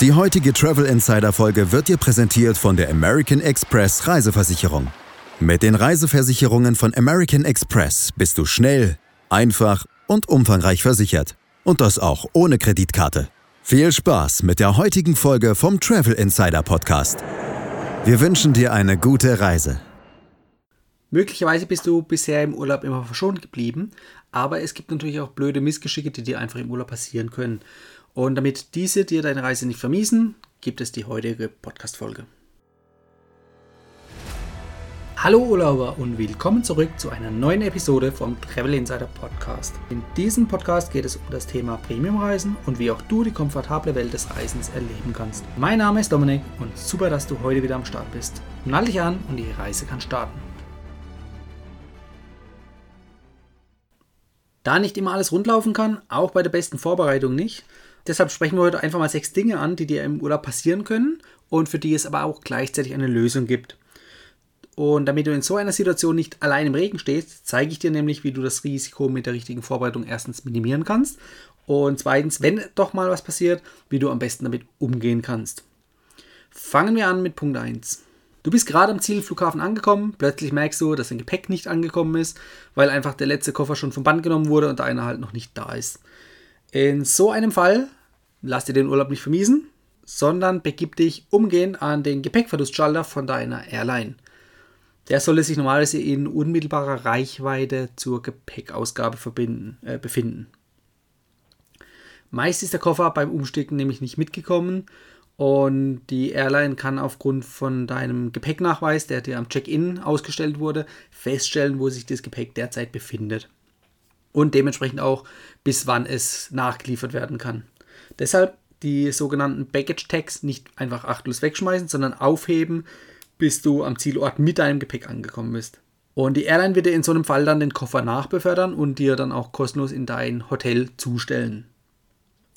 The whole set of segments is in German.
Die heutige Travel Insider Folge wird dir präsentiert von der American Express Reiseversicherung. Mit den Reiseversicherungen von American Express bist du schnell, einfach und umfangreich versichert. Und das auch ohne Kreditkarte. Viel Spaß mit der heutigen Folge vom Travel Insider Podcast. Wir wünschen dir eine gute Reise. Möglicherweise bist du bisher im Urlaub immer verschont geblieben, aber es gibt natürlich auch blöde Missgeschicke, die dir einfach im Urlaub passieren können. Und damit diese dir deine Reise nicht vermiesen, gibt es die heutige Podcast-Folge. Hallo Urlauber und willkommen zurück zu einer neuen Episode vom Travel Insider Podcast. In diesem Podcast geht es um das Thema Premiumreisen und wie auch du die komfortable Welt des Reisens erleben kannst. Mein Name ist Dominik und super, dass du heute wieder am Start bist. Nall dich an und die Reise kann starten. Da nicht immer alles rundlaufen kann, auch bei der besten Vorbereitung nicht, Deshalb sprechen wir heute einfach mal sechs Dinge an, die dir im Urlaub passieren können und für die es aber auch gleichzeitig eine Lösung gibt. Und damit du in so einer Situation nicht allein im Regen stehst, zeige ich dir nämlich, wie du das Risiko mit der richtigen Vorbereitung erstens minimieren kannst und zweitens, wenn doch mal was passiert, wie du am besten damit umgehen kannst. Fangen wir an mit Punkt 1. Du bist gerade am Zielflughafen angekommen, plötzlich merkst du, dass dein Gepäck nicht angekommen ist, weil einfach der letzte Koffer schon vom Band genommen wurde und einer halt noch nicht da ist. In so einem Fall lass dir den Urlaub nicht vermiesen, sondern begib dich umgehend an den Gepäckverlustschalter von deiner Airline. Der sollte sich normalerweise in unmittelbarer Reichweite zur Gepäckausgabe äh, befinden. Meist ist der Koffer beim Umstiegen nämlich nicht mitgekommen und die Airline kann aufgrund von deinem Gepäcknachweis, der dir am Check-in ausgestellt wurde, feststellen, wo sich das Gepäck derzeit befindet und dementsprechend auch, bis wann es nachgeliefert werden kann. Deshalb die sogenannten Baggage Tags nicht einfach achtlos wegschmeißen, sondern aufheben, bis du am Zielort mit deinem Gepäck angekommen bist. Und die Airline wird dir in so einem Fall dann den Koffer nachbefördern und dir dann auch kostenlos in dein Hotel zustellen.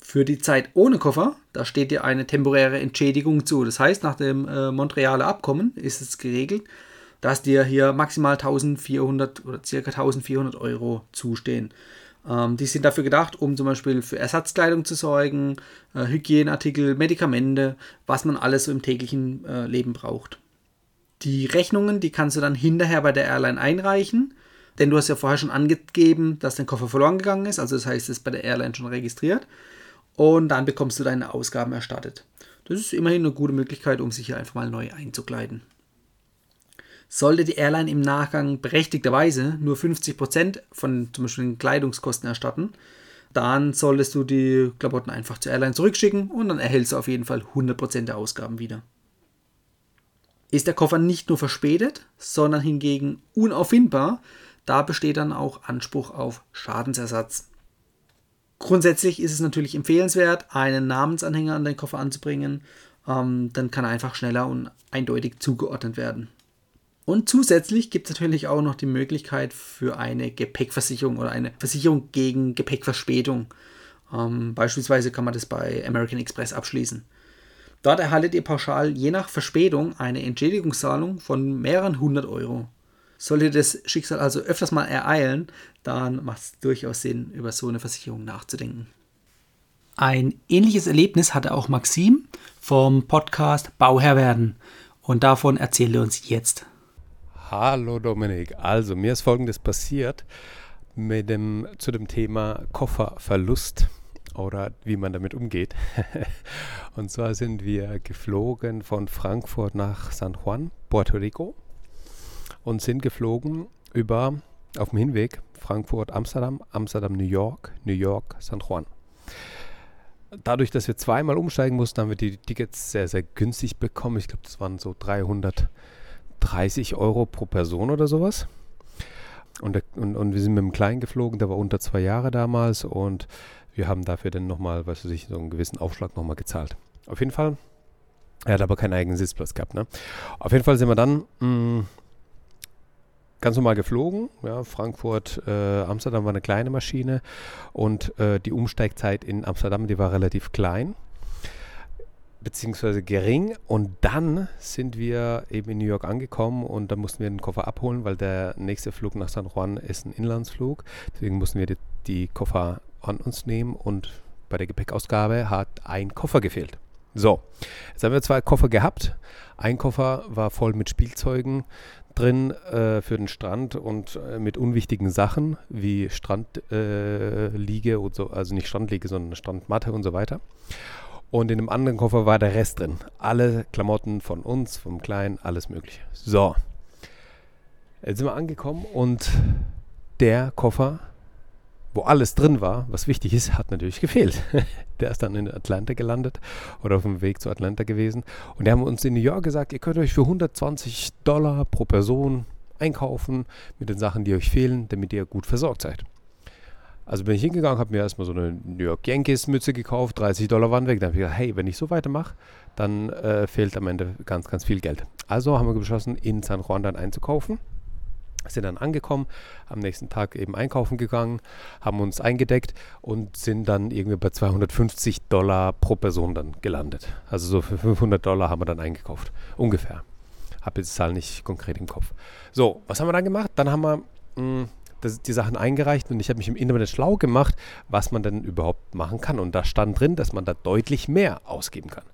Für die Zeit ohne Koffer, da steht dir eine temporäre Entschädigung zu. Das heißt, nach dem äh, Montrealer Abkommen ist es geregelt, dass dir hier maximal 1400 oder circa 1400 Euro zustehen. Ähm, die sind dafür gedacht, um zum Beispiel für Ersatzkleidung zu sorgen, äh, Hygieneartikel, Medikamente, was man alles so im täglichen äh, Leben braucht. Die Rechnungen, die kannst du dann hinterher bei der Airline einreichen, denn du hast ja vorher schon angegeben, dass dein Koffer verloren gegangen ist, also das heißt, es ist bei der Airline schon registriert und dann bekommst du deine Ausgaben erstattet. Das ist immerhin eine gute Möglichkeit, um sich hier einfach mal neu einzukleiden. Sollte die Airline im Nachgang berechtigterweise nur 50% von zum Beispiel den Kleidungskosten erstatten, dann solltest du die Klamotten einfach zur Airline zurückschicken und dann erhältst du auf jeden Fall 100% der Ausgaben wieder. Ist der Koffer nicht nur verspätet, sondern hingegen unauffindbar, da besteht dann auch Anspruch auf Schadensersatz. Grundsätzlich ist es natürlich empfehlenswert, einen Namensanhänger an den Koffer anzubringen, ähm, dann kann er einfach schneller und eindeutig zugeordnet werden. Und zusätzlich gibt es natürlich auch noch die Möglichkeit für eine Gepäckversicherung oder eine Versicherung gegen Gepäckverspätung. Ähm, beispielsweise kann man das bei American Express abschließen. Dort erhaltet ihr pauschal je nach Verspätung eine Entschädigungszahlung von mehreren hundert Euro. Sollte das Schicksal also öfters mal ereilen, dann macht es durchaus Sinn, über so eine Versicherung nachzudenken. Ein ähnliches Erlebnis hatte auch Maxim vom Podcast Bauherr werden und davon erzählt er uns jetzt. Hallo Dominik. Also mir ist Folgendes passiert mit dem, zu dem Thema Kofferverlust oder wie man damit umgeht. und zwar sind wir geflogen von Frankfurt nach San Juan, Puerto Rico und sind geflogen über auf dem Hinweg Frankfurt, Amsterdam, Amsterdam, New York, New York, San Juan. Dadurch, dass wir zweimal umsteigen mussten, haben wir die Tickets sehr, sehr günstig bekommen. Ich glaube, das waren so 300 30 Euro pro Person oder sowas. Und, und, und wir sind mit dem Kleinen geflogen, der war unter zwei Jahre damals und wir haben dafür dann nochmal, was weiß ich, so einen gewissen Aufschlag nochmal gezahlt. Auf jeden Fall, er hat aber keinen eigenen Sitzplatz gehabt. Ne? Auf jeden Fall sind wir dann mh, mm, ganz normal geflogen. Ja, Frankfurt, äh, Amsterdam war eine kleine Maschine und äh, die Umsteigzeit in Amsterdam, die war relativ klein beziehungsweise gering. Und dann sind wir eben in New York angekommen und dann mussten wir den Koffer abholen, weil der nächste Flug nach San Juan ist ein Inlandsflug. Deswegen mussten wir die, die Koffer an uns nehmen und bei der Gepäckausgabe hat ein Koffer gefehlt. So, jetzt haben wir zwei Koffer gehabt. Ein Koffer war voll mit Spielzeugen drin äh, für den Strand und äh, mit unwichtigen Sachen wie Strandliege äh, und so, also nicht Strandliege, sondern Strandmatte und so weiter. Und in dem anderen Koffer war der Rest drin. Alle Klamotten von uns, vom Kleinen, alles Mögliche. So. Jetzt sind wir angekommen und der Koffer wo alles drin war, was wichtig ist, hat natürlich gefehlt. der ist dann in Atlanta gelandet oder auf dem Weg zu Atlanta gewesen. Und die haben uns in New York gesagt, ihr könnt euch für 120 Dollar pro Person einkaufen mit den Sachen, die euch fehlen, damit ihr gut versorgt seid. Also bin ich hingegangen, habe mir erstmal so eine New York Yankees Mütze gekauft, 30 Dollar waren weg. Dann habe ich gesagt, hey, wenn ich so weitermache, dann äh, fehlt am Ende ganz, ganz viel Geld. Also haben wir beschlossen, in San Juan dann einzukaufen sind dann angekommen, am nächsten Tag eben einkaufen gegangen, haben uns eingedeckt und sind dann irgendwie bei 250 Dollar pro Person dann gelandet. Also so für 500 Dollar haben wir dann eingekauft, ungefähr. Habe jetzt die Zahl nicht konkret im Kopf. So, was haben wir dann gemacht? Dann haben wir mh, hm, das, die Sachen eingereicht und ich habe mich im Internet schlau gemacht, was man denn überhaupt machen kann. Und da stand drin, dass man da deutlich mehr ausgeben kann.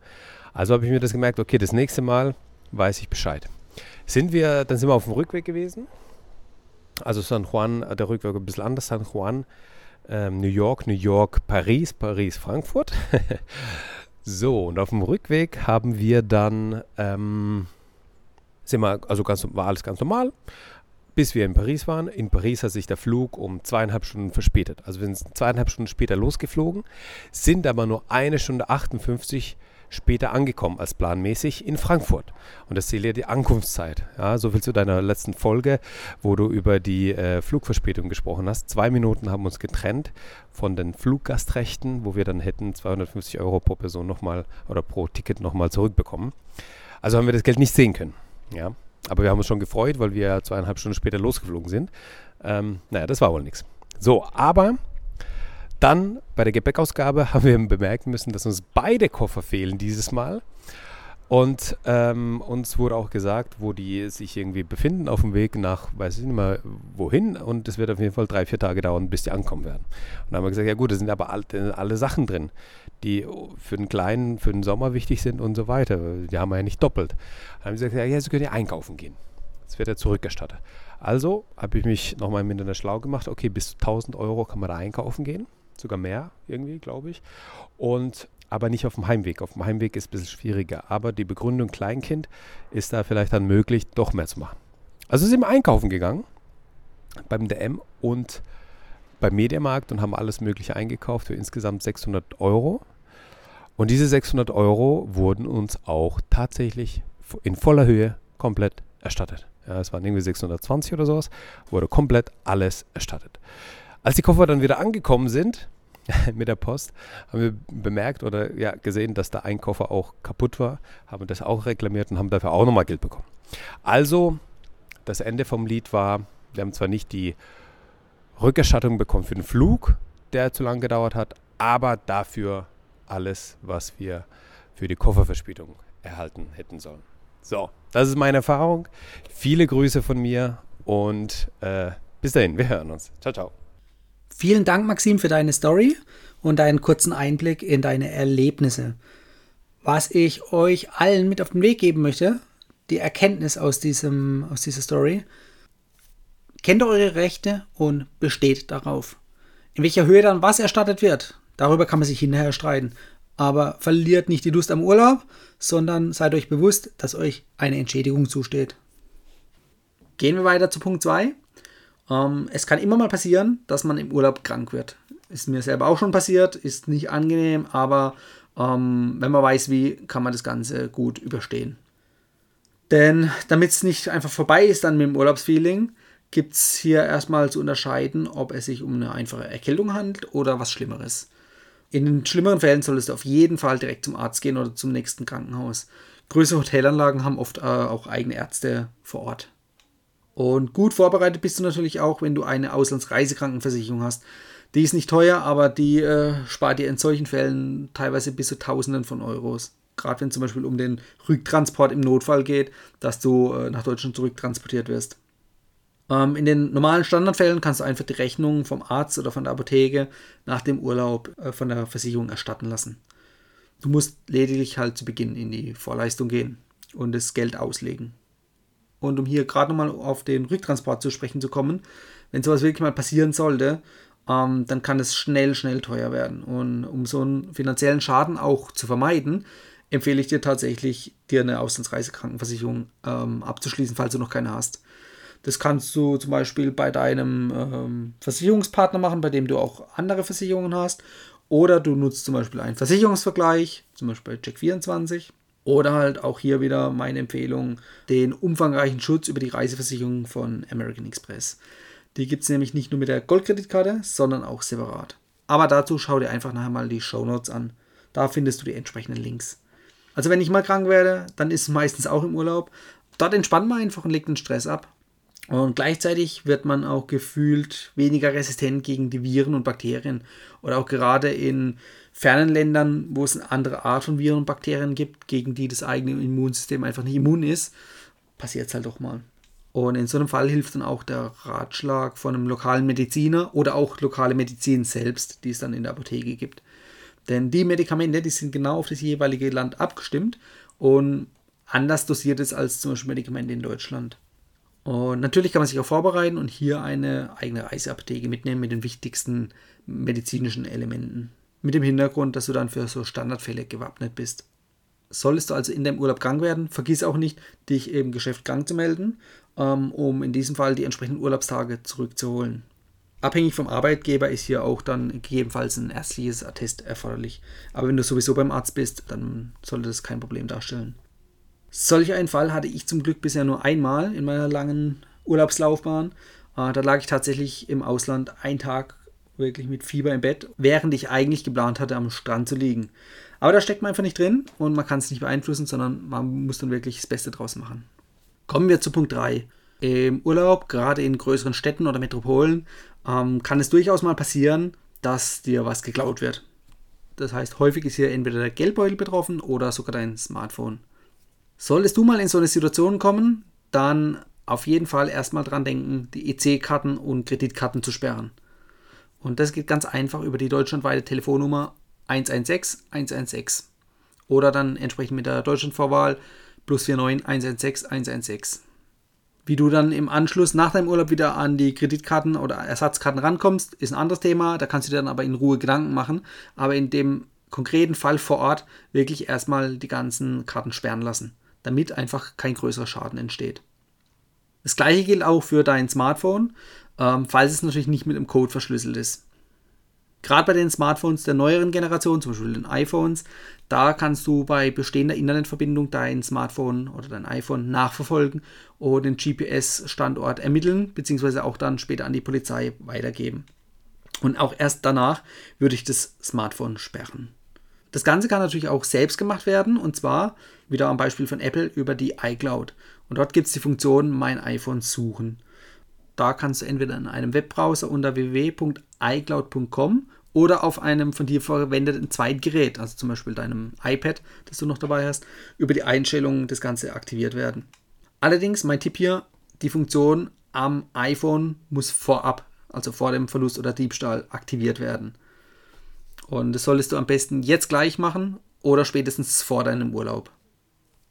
Also habe ich mir das gemerkt, okay, das nächste Mal weiß ich Bescheid. Sind wir, dann sind wir auf dem Rückweg gewesen also San Juan, äh, der Rückweg ein bisschen anders. San Juan, ähm, New York, New York, Paris, Paris, Frankfurt. so, und auf dem Rückweg haben wir dann, ähm, sind wir, also ganz, war alles ganz normal, bis wir in Paris waren. In Paris hat sich der Flug um zweieinhalb Stunden verspätet. Also wir sind zweieinhalb Stunden später losgeflogen, sind aber nur eine Stunde 58 später angekommen als planmäßig in Frankfurt. Und das zählt ja die Ankunftszeit. Ja, so viel zu deiner letzten Folge, wo du über die äh, Flugverspätung gesprochen hast. Zwei Minuten haben uns getrennt von den Fluggastrechten, wo wir dann hätten 250 Euro pro Person nochmal oder pro Ticket nochmal zurückbekommen. Also haben wir das Geld nicht sehen können. Ja. Aber wir haben uns schon gefreut, weil wir zweieinhalb Stunden später losgeflogen sind. Ähm, naja, das war wohl nichts. So, aber dann bei der Gepäckausgabe haben wir bemerken müssen, dass uns beide Koffer fehlen dieses Mal. Und ähm, uns wurde auch gesagt, wo die sich irgendwie befinden auf dem Weg nach, weiß ich nicht mehr wohin. Und es wird auf jeden Fall drei, vier Tage dauern, bis die ankommen werden. Und dann haben wir gesagt, ja gut, da sind aber alle, alle Sachen drin, die für den Kleinen, für den Sommer wichtig sind und so weiter. Die haben wir ja nicht doppelt. Dann haben sie gesagt, ja, Sie können ja einkaufen gehen. Das wird ja zurückgestattet. Also habe ich mich nochmal im Internet schlau gemacht. Okay, bis 1000 Euro kann man da einkaufen gehen sogar mehr irgendwie, glaube ich. Und aber nicht auf dem Heimweg. Auf dem Heimweg ist ein bisschen schwieriger. Aber die Begründung Kleinkind ist da vielleicht dann möglich, doch mehr zu machen. Also sind wir einkaufen gegangen beim DM und beim Mediamarkt und haben alles Mögliche eingekauft für insgesamt 600 Euro. Und diese 600 Euro wurden uns auch tatsächlich in voller Höhe komplett erstattet. Ja, es waren irgendwie 620 oder sowas, wurde komplett alles erstattet. Als die Koffer dann wieder angekommen sind mit der Post, haben wir bemerkt oder ja, gesehen, dass da ein Koffer auch kaputt war, haben das auch reklamiert und haben dafür auch nochmal Geld bekommen. Also, das Ende vom Lied war, wir haben zwar nicht die Rückerstattung bekommen für den Flug, der zu lange gedauert hat, aber dafür alles, was wir für die Kofferverspätung erhalten hätten sollen. So, das ist meine Erfahrung. Viele Grüße von mir und äh, bis dahin, wir hören uns. Ciao, ciao. Vielen Dank, Maxim, für deine Story und deinen kurzen Einblick in deine Erlebnisse. Was ich euch allen mit auf den Weg geben möchte, die Erkenntnis aus, diesem, aus dieser Story, kennt eure Rechte und besteht darauf. In welcher Höhe dann was erstattet wird, darüber kann man sich hinterher streiten. Aber verliert nicht die Lust am Urlaub, sondern seid euch bewusst, dass euch eine Entschädigung zusteht. Gehen wir weiter zu Punkt 2. Ähm, es kann immer mal passieren, dass man im Urlaub krank wird. Ist mir selber auch schon passiert, ist nicht angenehm, aber ähm, wenn man weiß wie, kann man das Ganze gut überstehen. Denn damit es nicht einfach vorbei ist dann mit dem Urlaubsfeeling, gibt es hier erstmal zu unterscheiden, ob es sich um eine einfache Erkältung handelt oder was Schlimmeres. In den schlimmeren Fällen solltest du auf jeden Fall direkt zum Arzt gehen oder zum nächsten Krankenhaus. Größere Hotelanlagen haben oft äh, auch eigene Ärzte vor Ort. Und gut vorbereitet bist du natürlich auch, wenn du eine Auslandsreisekrankenversicherung hast. Die ist nicht teuer, aber die äh, spart dir in solchen Fällen teilweise bis zu Tausenden von Euros. Gerade wenn es zum Beispiel um den Rücktransport im Notfall geht, dass du äh, nach Deutschland zurücktransportiert wirst. Ähm, in den normalen Standardfällen kannst du einfach die Rechnung vom Arzt oder von der Apotheke nach dem Urlaub äh, von der Versicherung erstatten lassen. Du musst lediglich halt zu Beginn in die Vorleistung gehen und das Geld auslegen. Und um hier gerade nochmal auf den Rücktransport zu sprechen zu kommen, wenn sowas wirklich mal passieren sollte, ähm, dann kann es schnell, schnell teuer werden. Und um so einen finanziellen Schaden auch zu vermeiden, empfehle ich dir tatsächlich, dir eine Auslandsreisekrankenversicherung ähm, abzuschließen, falls du noch keine hast. Das kannst du zum Beispiel bei deinem ähm, Versicherungspartner machen, bei dem du auch andere Versicherungen hast. Oder du nutzt zum Beispiel einen Versicherungsvergleich, zum Beispiel bei Check24. Oder halt auch hier wieder meine Empfehlung, den umfangreichen Schutz über die Reiseversicherung von American Express. Die gibt es nämlich nicht nur mit der Goldkreditkarte, sondern auch separat. Aber dazu schau dir einfach nachher mal die Show Notes an. Da findest du die entsprechenden Links. Also wenn ich mal krank werde, dann ist es meistens auch im Urlaub. Dort entspannt man einfach und legt den Stress ab. Und gleichzeitig wird man auch gefühlt weniger resistent gegen die Viren und Bakterien. Oder auch gerade in fernen Ländern, wo es eine andere Art von Viren und Bakterien gibt, gegen die das eigene Immunsystem einfach nicht immun ist, passiert es halt doch mal. Und in so einem Fall hilft dann auch der Ratschlag von einem lokalen Mediziner oder auch lokale Medizin selbst, die es dann in der Apotheke gibt. Denn die Medikamente, die sind genau auf das jeweilige Land abgestimmt und anders dosiert ist als zum Beispiel Medikamente in Deutschland. Und natürlich kann man sich auch vorbereiten und hier eine eigene Reiseapotheke mitnehmen mit den wichtigsten medizinischen Elementen. Mit dem Hintergrund, dass du dann für so Standardfälle gewappnet bist. Solltest du also in deinem Urlaub krank werden, vergiss auch nicht, dich im Geschäft krank zu melden ähm, um in diesem Fall die entsprechenden Urlaubstage zurückzuholen. Abhängig vom Arbeitgeber ist hier auch dann gegebenenfalls ein ärztliches Attest erforderlich. Aber wenn du sowieso beim Arzt bist, dann sollte das kein Problem darstellen. Solch einen Fall hatte ich zum Glück bisher nur einmal in meiner langen Urlaubslaufbahn. Äh, da lag ich tatsächlich im Ausland einen Tag wirklich mit Fieber im Bett, während ich eigentlich geplant hatte, am Strand zu liegen. Aber da steckt man einfach nicht drin und man kann es nicht beeinflussen, sondern man muss dann wirklich das Beste draus machen. Kommen wir zu Punkt 3. Im Urlaub, gerade in größeren Städten oder Metropolen, ähm, kann es durchaus mal passieren, dass dir was geklaut wird. Das heißt, häufig ist hier entweder der Geldbeutel betroffen oder sogar dein Smartphone. Solltest du mal in so eine Situation kommen, dann auf jeden Fall erstmal dran denken, die EC-Karten und Kreditkarten zu sperren. Und das geht ganz einfach über die deutschlandweite Telefonnummer 116 116 oder dann entsprechend mit der Deutschlandvorwahl plus 49 116 116. Wie du dann im Anschluss nach deinem Urlaub wieder an die Kreditkarten oder Ersatzkarten rankommst, ist ein anderes Thema. Da kannst du dir dann aber in Ruhe Gedanken machen. Aber in dem konkreten Fall vor Ort wirklich erstmal die ganzen Karten sperren lassen, damit einfach kein größerer Schaden entsteht. Das gleiche gilt auch für dein Smartphone, ähm, falls es natürlich nicht mit dem Code verschlüsselt ist. Gerade bei den Smartphones der neueren Generation, zum Beispiel den iPhones, da kannst du bei bestehender Internetverbindung dein Smartphone oder dein iPhone nachverfolgen und den GPS-Standort ermitteln, beziehungsweise auch dann später an die Polizei weitergeben. Und auch erst danach würde ich das Smartphone sperren. Das Ganze kann natürlich auch selbst gemacht werden und zwar wieder am Beispiel von Apple über die iCloud. Und dort gibt es die Funktion Mein iPhone suchen. Da kannst du entweder in einem Webbrowser unter www.icloud.com oder auf einem von dir verwendeten Zweitgerät, also zum Beispiel deinem iPad, das du noch dabei hast, über die Einstellungen das Ganze aktiviert werden. Allerdings, mein Tipp hier, die Funktion am iPhone muss vorab, also vor dem Verlust oder Diebstahl, aktiviert werden. Und das solltest du am besten jetzt gleich machen oder spätestens vor deinem Urlaub.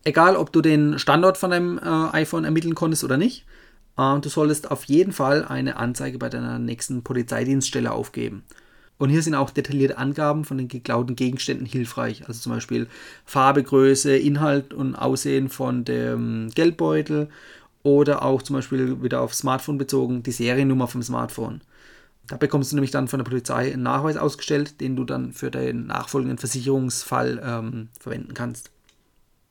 Egal, ob du den Standort von deinem äh, iPhone ermitteln konntest oder nicht, äh, du solltest auf jeden Fall eine Anzeige bei deiner nächsten Polizeidienststelle aufgeben. Und hier sind auch detaillierte Angaben von den geklauten Gegenständen hilfreich. Also zum Beispiel Farbe, Größe, Inhalt und Aussehen von dem Geldbeutel oder auch zum Beispiel wieder auf Smartphone bezogen die Seriennummer vom Smartphone. Da bekommst du nämlich dann von der Polizei einen Nachweis ausgestellt, den du dann für deinen nachfolgenden Versicherungsfall ähm, verwenden kannst.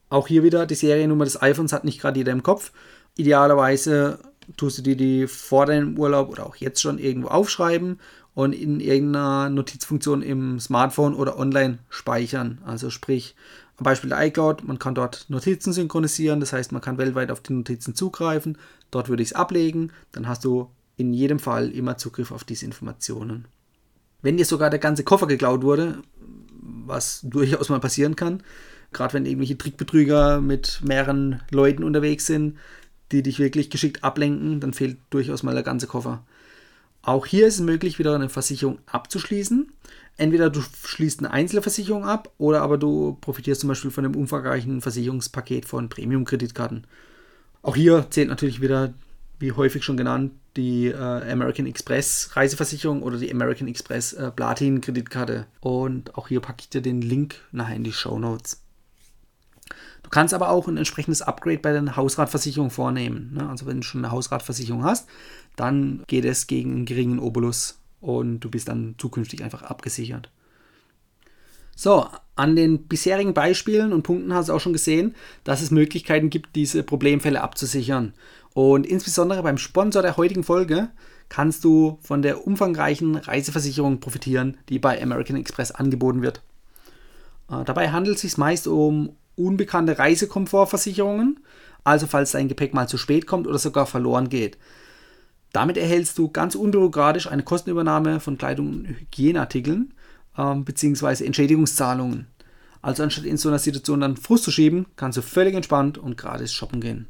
Auch hier wieder die Seriennummer des iPhones hat nicht gerade jeder im Kopf. Idealerweise tust du dir die vor deinem Urlaub oder auch jetzt schon irgendwo aufschreiben und in irgendeiner Notizfunktion im Smartphone oder online speichern. Also sprich, am Beispiel der iCloud, man kann dort Notizen synchronisieren, das heißt, man kann weltweit auf die Notizen zugreifen. Dort würde ich es ablegen, dann hast du in jedem Fall immer Zugriff auf diese Informationen. Wenn dir sogar der ganze Koffer geklaut wurde, was durchaus mal passieren kann, gerade wenn irgendwelche Trickbetrüger mit mehreren Leuten unterwegs sind, die dich wirklich geschickt ablenken, dann fehlt durchaus mal der ganze Koffer. Auch hier ist es möglich, wieder eine Versicherung abzuschließen. Entweder du schließt eine Einzelversicherung ab oder aber du profitierst zum Beispiel von einem umfangreichen Versicherungspaket von Premium-Kreditkarten. Auch hier zählt natürlich wieder, wie häufig schon genannt, die äh, American Express Reiseversicherung oder die American Express äh, Platin Kreditkarte. Und auch hier packe ich dir den Link nachher in die Show Notes. Du kannst aber auch ein entsprechendes Upgrade bei deiner Hausratversicherung vornehmen. Ne? Also wenn du schon eine Hausratversicherung hast, dann geht es gegen einen geringen Obolus und du bist dann zukünftig einfach abgesichert. So, an den bisherigen Beispielen und Punkten hast du auch schon gesehen, dass es Möglichkeiten gibt, diese Problemfälle abzusichern. Und insbesondere beim Sponsor der heutigen Folge kannst du von der umfangreichen Reiseversicherung profitieren, die bei American Express angeboten wird. Äh, dabei handelt es sich meist um unbekannte Reisekomfortversicherungen, also falls dein Gepäck mal zu spät kommt oder sogar verloren geht. Damit erhältst du ganz unbürokratisch eine Kostenübernahme von Kleidung und Hygieneartikeln ähm, bzw. Entschädigungszahlungen. Also anstatt in so einer Situation dann Frust zu schieben, kannst du völlig entspannt und gratis shoppen gehen.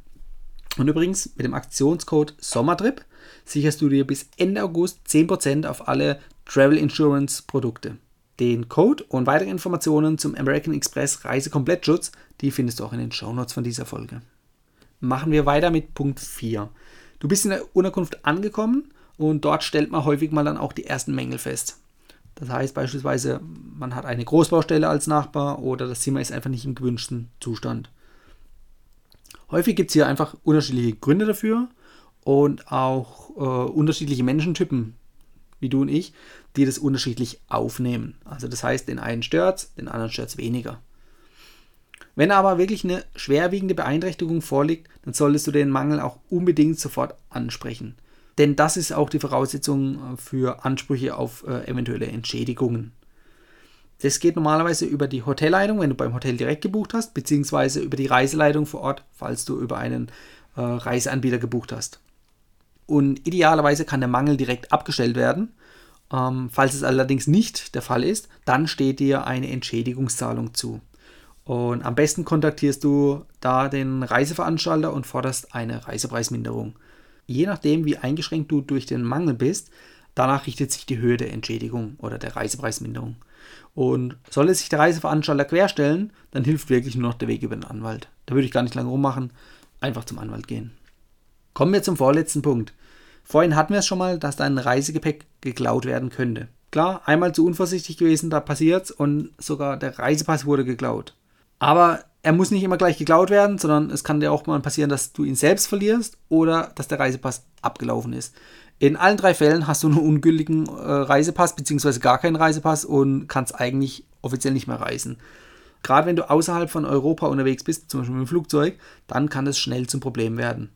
Und übrigens, mit dem Aktionscode Sommertrip sicherst du dir bis Ende August 10% auf alle Travel Insurance Produkte. Den Code und weitere Informationen zum American Express Reisekomplettschutz, die findest du auch in den Shownotes von dieser Folge. Machen wir weiter mit Punkt 4. Du bist in der Unterkunft angekommen und dort stellt man häufig mal dann auch die ersten Mängel fest. Das heißt beispielsweise, man hat eine Großbaustelle als Nachbar oder das Zimmer ist einfach nicht im gewünschten Zustand. Häufig gibt es hier einfach unterschiedliche Gründe dafür und auch äh, unterschiedliche Menschentypen, wie du und ich, die das unterschiedlich aufnehmen. Also das heißt, den einen stört es, den anderen stört es weniger. Wenn aber wirklich eine schwerwiegende Beeinträchtigung vorliegt, dann solltest du den Mangel auch unbedingt sofort ansprechen. Denn das ist auch die Voraussetzung äh, für Ansprüche auf äh, eventuelle Entschädigungen. Das geht normalerweise über die Hotelleitung, wenn du beim Hotel direkt gebucht hast, beziehungsweise über die Reiseleitung vor Ort, falls du über einen äh, Reiseanbieter gebucht hast. Und idealerweise kann der Mangel direkt abgestellt werden. Ähm, falls es allerdings nicht der Fall ist, dann steht dir eine Entschädigungszahlung zu. Und am besten kontaktierst du da den Reiseveranstalter und forderst eine Reisepreisminderung. Je nachdem, wie eingeschränkt du durch den Mangel bist, danach richtet sich die Höhe der Entschädigung oder der Reisepreisminderung. Und soll sich der Reiseveranstalter querstellen, dann hilft wirklich nur noch der Weg über den Anwalt. Da würde ich gar nicht lange rummachen, einfach zum Anwalt gehen. Kommen wir zum vorletzten Punkt. Vorhin hatten wir es schon mal, dass dein Reisegepäck geklaut werden könnte. Klar, einmal zu unvorsichtig gewesen, da passiert's und sogar der Reisepass wurde geklaut. Aber er muss nicht immer gleich geklaut werden, sondern es kann dir auch mal passieren, dass du ihn selbst verlierst oder dass der Reisepass abgelaufen ist. In allen drei Fällen hast du einen ungültigen äh, Reisepass bzw. gar keinen Reisepass und kannst eigentlich offiziell nicht mehr reisen. Gerade wenn du außerhalb von Europa unterwegs bist, zum Beispiel mit dem Flugzeug, dann kann das schnell zum Problem werden.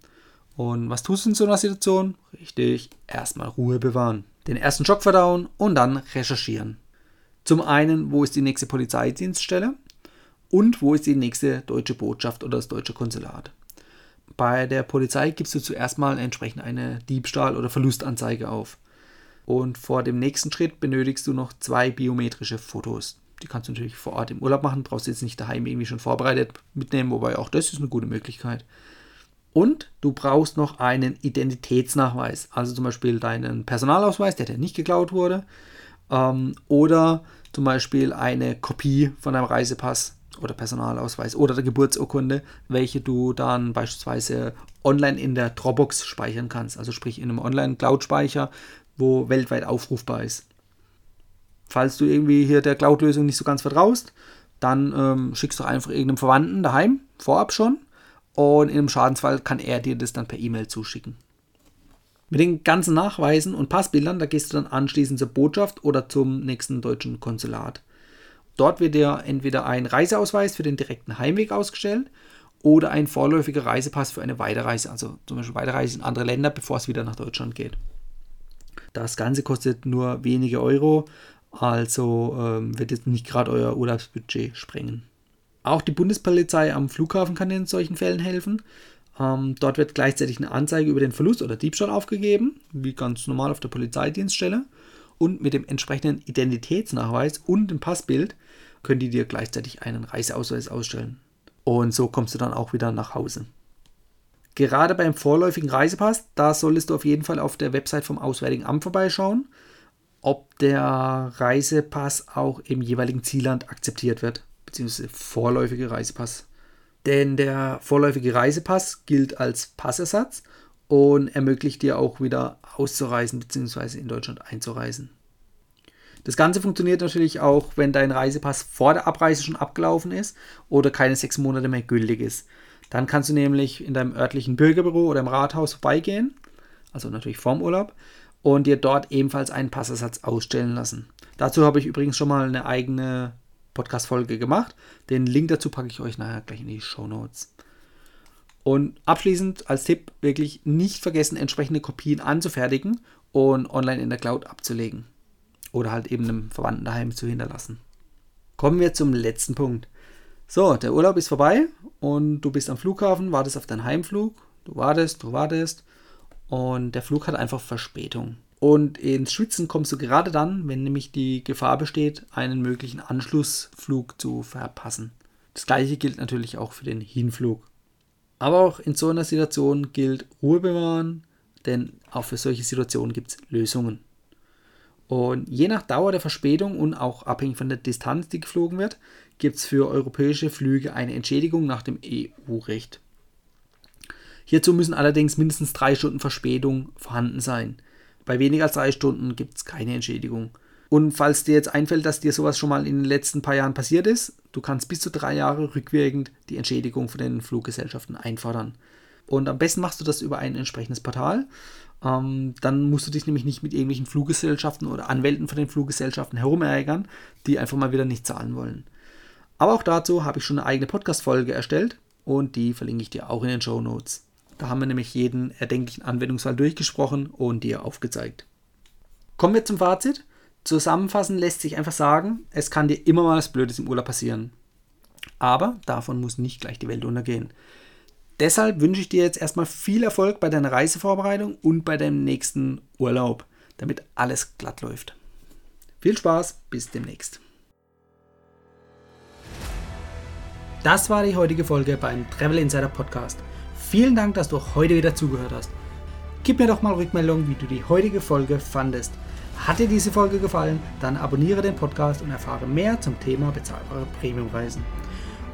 Und was tust du in so einer Situation? Richtig, erstmal Ruhe bewahren. Den ersten Schock verdauen und dann recherchieren. Zum einen, wo ist die nächste Polizeidienststelle und wo ist die nächste deutsche Botschaft oder das deutsche Konsulat. Bei der Polizei gibst du zuerst mal entsprechend eine Diebstahl- oder Verlustanzeige auf. Und vor dem nächsten Schritt benötigst du noch zwei biometrische Fotos. Die kannst du natürlich vor Ort im Urlaub machen, brauchst du jetzt nicht daheim irgendwie schon vorbereitet mitnehmen, wobei auch das ist eine gute Möglichkeit. Und du brauchst noch einen Identitätsnachweis, also zum Beispiel deinen Personalausweis, der dir nicht geklaut wurde, ähm, oder zum Beispiel eine Kopie von deinem Reisepass oder Personalausweis oder der Geburtsurkunde, welche du dann beispielsweise online in der Dropbox speichern kannst, also sprich in einem Online-Cloud-Speicher, wo weltweit aufrufbar ist. Falls du irgendwie hier der Cloud-Lösung nicht so ganz vertraust, dann ähm, schickst du einfach irgendeinem Verwandten daheim, vorab schon, und in einem Schadensfall kann er dir das dann per E-Mail zuschicken. Mit den ganzen Nachweisen und Passbildern, da gehst du dann anschließend zur Botschaft oder zum nächsten deutschen Konsulat. Dort wird dir entweder ein Reiseausweis für den direkten Heimweg ausgestellt oder ein vorläufiger Reisepass für eine Weiterreise, also zum Beispiel Weiterreise in andere Länder, bevor es wieder nach Deutschland geht. Das Ganze kostet nur wenige Euro, also ähm, wird jetzt nicht gerade euer Urlaubsbudget sprengen. Auch die Bundespolizei am Flughafen kann in solchen Fällen helfen. Ähm, dort wird gleichzeitig eine Anzeige über den Verlust oder Diebstahl aufgegeben, wie ganz normal auf der Polizeidienststelle. Und mit dem entsprechenden Identitätsnachweis und dem Passbild können die dir gleichzeitig einen Reiseausweis ausstellen. Und so kommst du dann auch wieder nach Hause. Gerade beim vorläufigen Reisepass, da solltest du auf jeden Fall auf der Website vom Auswärtigen Amt vorbeischauen. ob der Reisepass auch im jeweiligen Zielland akzeptiert wird, beziehungsweise vorläufige Reisepass. Denn der vorläufige Reisepass gilt als Passersatz und ermöglicht dir auch wieder auszureisen bzw. in Deutschland einzureisen. Das Ganze funktioniert natürlich auch, wenn dein Reisepass vor der Abreise schon abgelaufen ist oder keine sechs Monate mehr gültig ist. Dann kannst du nämlich in deinem örtlichen Bürgerbüro oder im Rathaus vorbeigehen, also natürlich vorm Urlaub, und dir dort ebenfalls einen Passersatz ausstellen lassen. Dazu habe ich übrigens schon mal eine eigene Podcast-Folge gemacht. Den Link dazu packe ich euch nachher gleich in die Show Notes. Und abschließend als Tipp wirklich nicht vergessen, entsprechende Kopien anzufertigen und online in der Cloud abzulegen. Oder halt eben einem Verwandten daheim zu hinterlassen. Kommen wir zum letzten Punkt. So, der Urlaub ist vorbei und du bist am Flughafen, wartest auf deinen Heimflug. Du wartest, du wartest und der Flug hat einfach Verspätung. Und ins Schwitzen kommst du gerade dann, wenn nämlich die Gefahr besteht, einen möglichen Anschlussflug zu verpassen. Das gleiche gilt natürlich auch für den Hinflug. Aber auch in so einer Situation gilt Ruhe bewahren, denn auch für solche Situationen gibt es Lösungen. Und je nach Dauer der Verspätung und auch abhängig von der Distanz, die geflogen wird, gibt es für europäische Flüge eine Entschädigung nach dem EU-Recht. Hierzu müssen allerdings mindestens drei Stunden Verspätung vorhanden sein. Bei weniger als drei Stunden gibt es keine Entschädigung. Und falls dir jetzt einfällt, dass dir sowas schon mal in den letzten paar Jahren passiert ist, du kannst bis zu drei Jahre rückwirkend die Entschädigung von den Fluggesellschaften einfordern. Und am besten machst du das über ein entsprechendes Portal. Ähm, dann musst du dich nämlich nicht mit irgendwelchen Fluggesellschaften oder Anwälten von den Fluggesellschaften herumärgern, die einfach mal wieder nicht zahlen wollen. Aber auch dazu habe ich schon eine eigene Podcast-Folge erstellt und die verlinke ich dir auch in den Show Notes. Da haben wir nämlich jeden erdenklichen Anwendungsfall durchgesprochen und dir aufgezeigt. Kommen wir zum Fazit. Zusammenfassend lässt sich einfach sagen, es kann dir immer mal was Blödes im Urlaub passieren. Aber davon muss nicht gleich die Welt untergehen. Deshalb wünsche ich dir jetzt erstmal viel Erfolg bei deiner Reisevorbereitung und bei deinem nächsten Urlaub, damit alles glatt läuft. Viel Spaß, bis demnächst. Das war die heutige Folge beim Travel Insider Podcast. Vielen Dank, dass du heute wieder zugehört hast. Gib mir doch mal Rückmeldung, wie du die heutige Folge fandest. Hat dir diese Folge gefallen, dann abonniere den Podcast und erfahre mehr zum Thema bezahlbare Premiumreisen.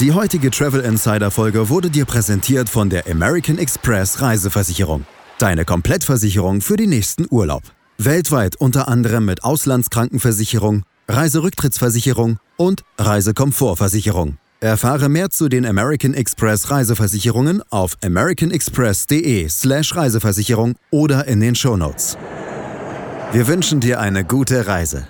Die heutige Travel Insider Folge wurde dir präsentiert von der American Express Reiseversicherung. Deine Komplettversicherung für den nächsten Urlaub. Weltweit unter anderem mit Auslandskrankenversicherung, Reiserücktrittsversicherung und Reisekomfortversicherung. Erfahre mehr zu den American Express Reiseversicherungen auf americanexpress.de/slash Reiseversicherung oder in den Shownotes. Wir wünschen dir eine gute Reise.